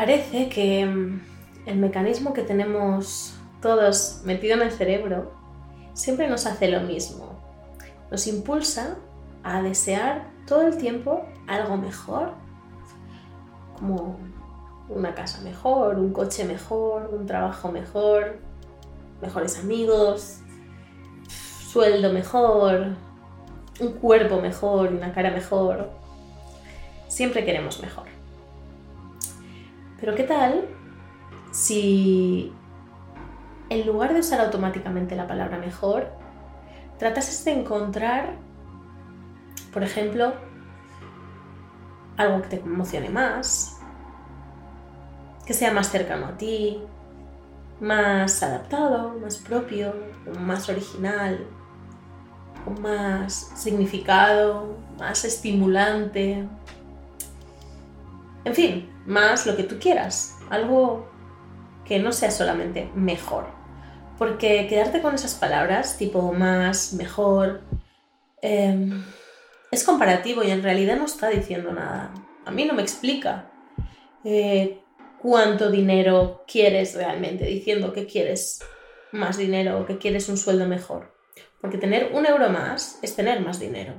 parece que mm, el mecanismo que tenemos todos metido en el cerebro siempre nos hace lo mismo. Nos impulsa a desear todo el tiempo algo mejor, como una casa mejor, un coche mejor, un trabajo mejor, mejores amigos, sueldo mejor, un cuerpo mejor, una cara mejor. Siempre queremos mejor. Pero ¿qué tal si en lugar de usar automáticamente la palabra mejor, tratases de encontrar, por ejemplo, algo que te emocione más, que sea más cercano a ti, más adaptado, más propio, más original, con más significado, más estimulante. En fin, más lo que tú quieras. Algo que no sea solamente mejor. Porque quedarte con esas palabras, tipo más, mejor, em, es comparativo y en realidad no está diciendo nada. A mí no me explica eh, cuánto dinero quieres realmente, diciendo que quieres más dinero o que quieres un sueldo mejor. Porque tener un euro más es tener más dinero.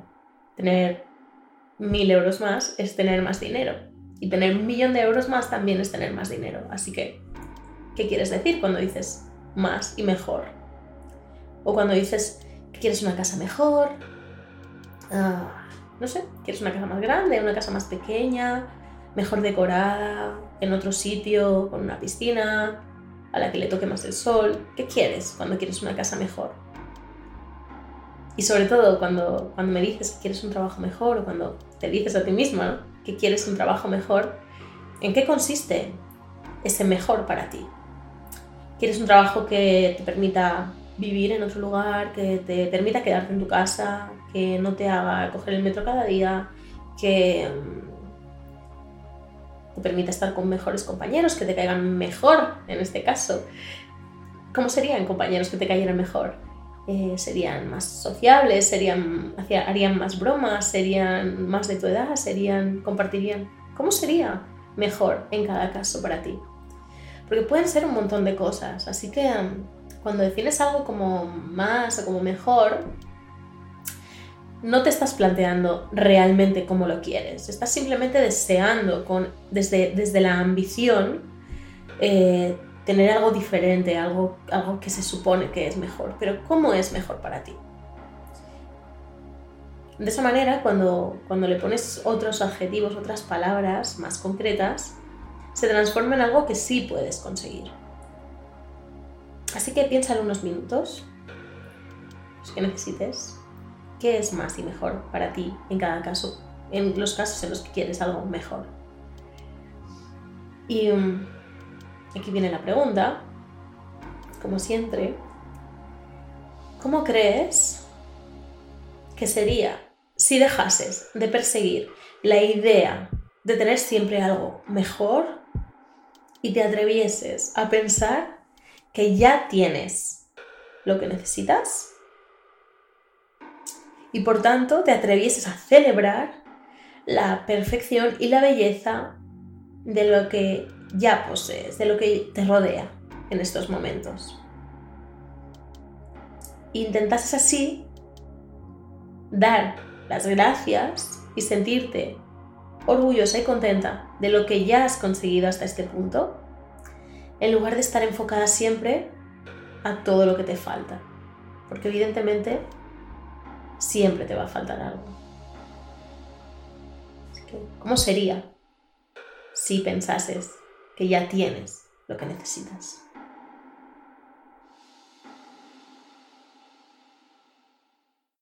Tener mil euros más es tener más dinero. Y tener un millón de euros más también es tener más dinero. Así que, ¿qué quieres decir cuando dices más y mejor? O cuando dices que quieres una casa mejor. Ah, no sé, quieres una casa más grande, una casa más pequeña, mejor decorada, en otro sitio, con una piscina, a la que le toque más el sol. ¿Qué quieres cuando quieres una casa mejor? Y sobre todo cuando, cuando me dices que quieres un trabajo mejor o cuando te dices a ti misma que quieres un trabajo mejor, ¿en qué consiste ese mejor para ti? ¿Quieres un trabajo que te permita vivir en otro lugar, que te permita quedarte en tu casa, que no te haga coger el metro cada día, que te permita estar con mejores compañeros, que te caigan mejor en este caso? ¿Cómo serían compañeros que te cayeran mejor? Eh, serían más sociables, serían, harían más bromas, serían más de tu edad, serían, compartirían. ¿Cómo sería mejor en cada caso para ti? Porque pueden ser un montón de cosas, así que um, cuando defines algo como más o como mejor, no te estás planteando realmente cómo lo quieres, estás simplemente deseando con, desde, desde la ambición eh, tener algo diferente, algo, algo que se supone que es mejor. Pero ¿cómo es mejor para ti? De esa manera, cuando, cuando le pones otros adjetivos, otras palabras más concretas, se transforma en algo que sí puedes conseguir. Así que piensa en unos minutos, los que necesites, qué es más y mejor para ti en cada caso, en los casos en los que quieres algo mejor. Y mm, Aquí viene la pregunta, como siempre. ¿Cómo crees que sería si dejases de perseguir la idea de tener siempre algo mejor y te atrevieses a pensar que ya tienes lo que necesitas? Y por tanto te atrevieses a celebrar la perfección y la belleza de lo que ya posees, de lo que te rodea en estos momentos. Intentas así dar las gracias y sentirte orgullosa y contenta de lo que ya has conseguido hasta este punto, en lugar de estar enfocada siempre a todo lo que te falta. Porque evidentemente siempre te va a faltar algo. ¿Cómo sería si pensases que ya tienes lo que necesitas.